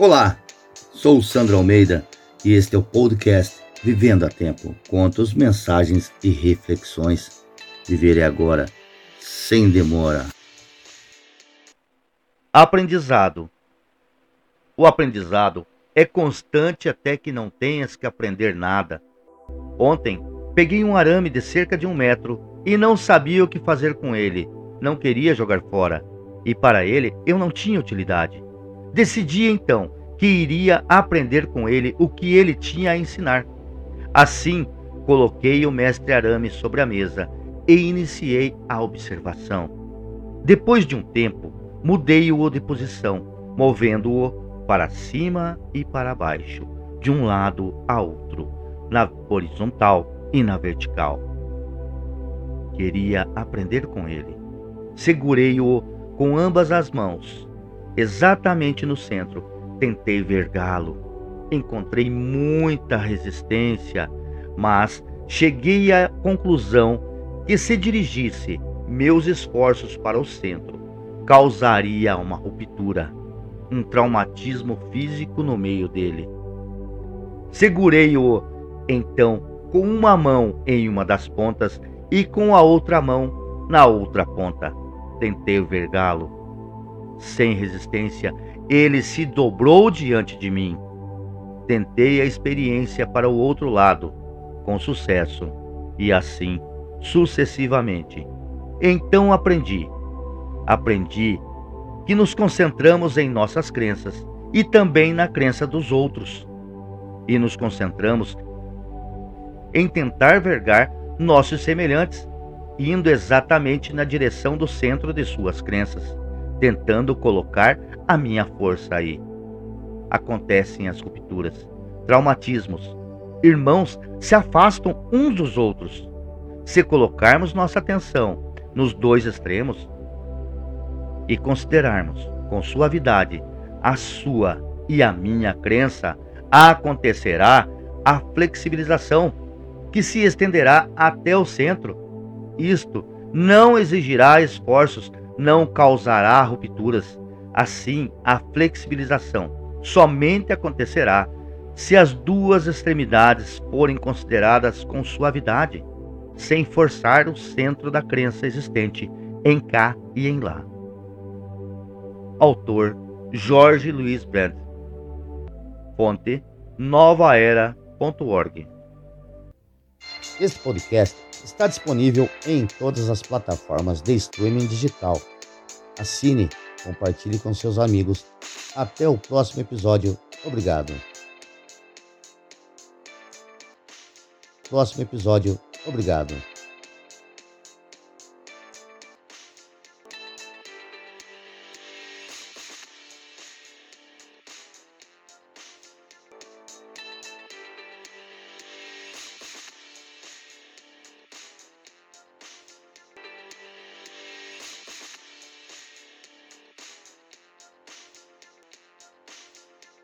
Olá, sou o Sandro Almeida e este é o podcast Vivendo a Tempo. Contos, mensagens e reflexões. Viverei agora, sem demora. Aprendizado. O aprendizado é constante até que não tenhas que aprender nada. Ontem, peguei um arame de cerca de um metro e não sabia o que fazer com ele. Não queria jogar fora. E para ele, eu não tinha utilidade. Decidi então que iria aprender com ele o que ele tinha a ensinar. Assim, coloquei o mestre arame sobre a mesa e iniciei a observação. Depois de um tempo, mudei-o de posição, movendo-o para cima e para baixo, de um lado a outro, na horizontal e na vertical. Queria aprender com ele. Segurei-o com ambas as mãos exatamente no centro. Tentei vergá-lo. Encontrei muita resistência, mas cheguei à conclusão que se dirigisse meus esforços para o centro, causaria uma ruptura, um traumatismo físico no meio dele. Segurei-o, então, com uma mão em uma das pontas e com a outra mão na outra ponta. Tentei vergá-lo, sem resistência, ele se dobrou diante de mim. Tentei a experiência para o outro lado, com sucesso, e assim sucessivamente. Então aprendi. Aprendi que nos concentramos em nossas crenças e também na crença dos outros. E nos concentramos em tentar vergar nossos semelhantes, indo exatamente na direção do centro de suas crenças tentando colocar a minha força aí. Acontecem as rupturas, traumatismos. Irmãos se afastam uns dos outros. Se colocarmos nossa atenção nos dois extremos e considerarmos com suavidade a sua e a minha crença, acontecerá a flexibilização que se estenderá até o centro. Isto não exigirá esforços não causará rupturas. Assim, a flexibilização somente acontecerá se as duas extremidades forem consideradas com suavidade, sem forçar o centro da crença existente em cá e em lá. Autor Jorge Luiz Brandt. Fonte novaera.org. Este podcast está disponível em todas as plataformas de streaming digital. Assine, compartilhe com seus amigos. Até o próximo episódio. Obrigado. Próximo episódio. Obrigado.